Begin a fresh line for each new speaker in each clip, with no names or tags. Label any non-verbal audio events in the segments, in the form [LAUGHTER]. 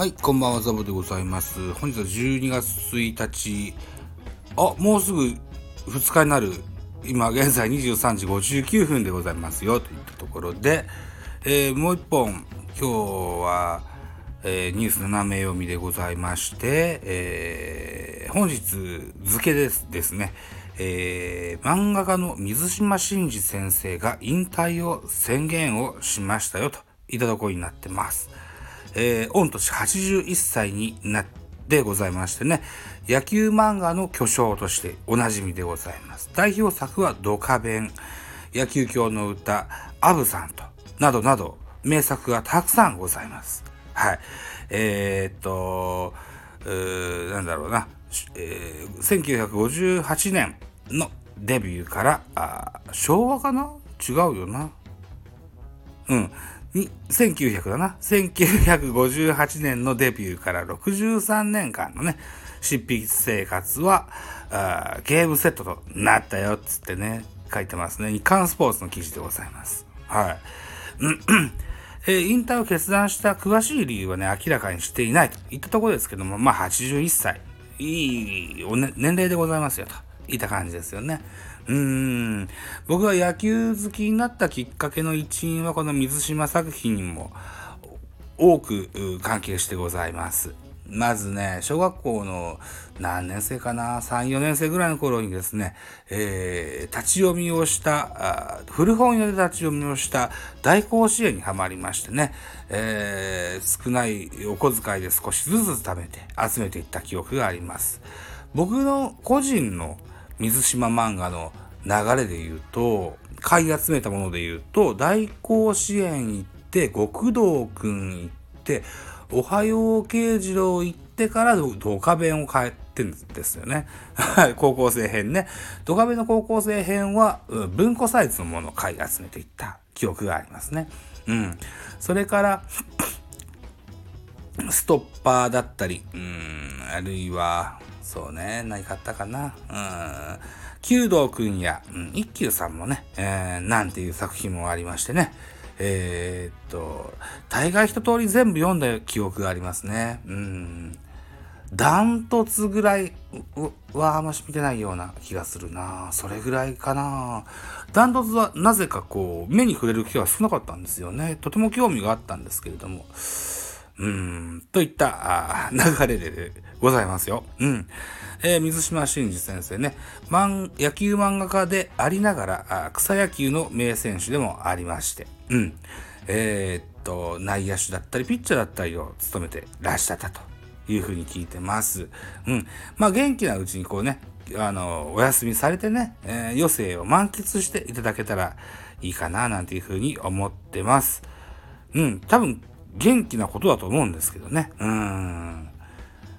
はい、こんばんは、ザボでございます。本日は12月1日、あ、もうすぐ2日になる、今現在23時59分でございますよ、といったところで、えーもう一本、今日は、えーニュース斜め読みでございまして、えー本日付ですですね、えー漫画家の水島真司先生が引退を宣言をしましたよ。といたところになってます。えー、御年81歳になってございましてね、野球漫画の巨匠としておなじみでございます。代表作はドカベン、野球教の歌、アブさんと、などなど、名作がたくさんございます。はい。えー、っと、うーなんだろうな、えー1958年のデビューから、あ昭和かな？違うよな。うん。1900だな。1958年のデビューから63年間のね、執筆生活は、あーゲームセットとなったよ、つってね、書いてますね。日刊スポーツの記事でございます。はい。えー引退を決断した詳しい理由はね、明らかにしていないといったところですけども、まあ81歳、いいお、ね、年齢でございますよといた感じですよね。うーん。僕が野球好きになったきっかけの一因はこの水島作品にも多く関係してございます。まずね、小学校の何年生かな、3、4年生ぐらいの頃にですね、えー立ち読みをした、あ古本屋で立ち読みをした大甲子園にはまりましてね、えー少ないお小遣いで少しずつ貯めて集めていった記憶があります。僕の個人の水島漫画の流れで言うと、買い集めたもので言うと、大甲子園行って、極道くん行って、おはよう慶次郎行ってからドカベンを買ってんですよね。高校生編ね。ドカベンの高校生編は、文庫サイズのものを買い集めていった記憶がありますね。うん。それから、ストッパーだったり、うん、あるいは、そうね、何買ったかな？うん、弓道くんや、うん、一休さんもね、えーなんていう作品もありましてね。えーっと、大概一通り全部読んだ記憶がありますね。うん。ダントツぐらいはあんまし見てないような気がするなそれぐらいかなダントツはなぜかこう、目に触れる機会が少なかったんですよね。とても興味があったんですけれども。うん、といったあ流れでございますよ。うん。えー水島真司先生ね、漫野球漫画家でありながら、草野球の名選手でもありまして、うん。えーっと、内野手だったり、ピッチャーだったりを務めてらっしゃったというふうに聞いてます。うん。まあ、元気なうちにこうね、あの、お休みされてね、えー余生を満喫していただけたらいいかな、なんていうふうに思ってます。うん、多分元気なことだと思うんですけどね。うん。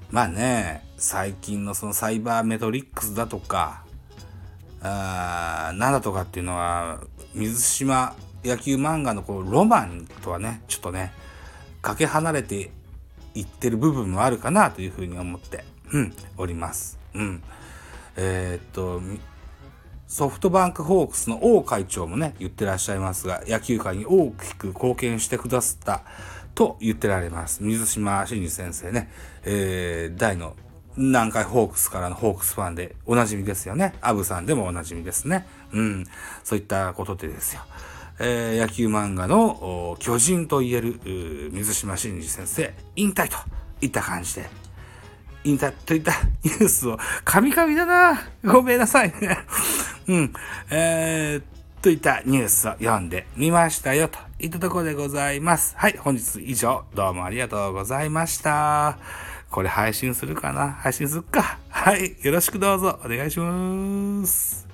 まあね、最近のそのサイバーメトリックスだとか、あなんだとかっていうのは、水島野球漫画のこうロマンとはね、ちょっとね、かけ離れていってる部分もあるかなというふうに思って、うん、おります。うん。えーっと、ソフトバンクホークスの王会長もね、言ってらっしゃいますが、野球界に大きく貢献してくださったと言ってられます。水島真司先生ね、えー、大の南海ホークスからのホークスファンでおなじみですよね。アブさんでもおなじみですね。うん。そういったことでですよ。えー野球漫画の巨人と言える水島真司先生、引退といった感じで、引退といった [LAUGHS] ニュースを、カミカミだなごめんなさいね。うん。えー、といったニュースを読んでみましたよ、といったところでございます。はい、本日以上、どうもありがとうございました。これ配信するかな？配信するか？はい、よろしくどうぞお願いします。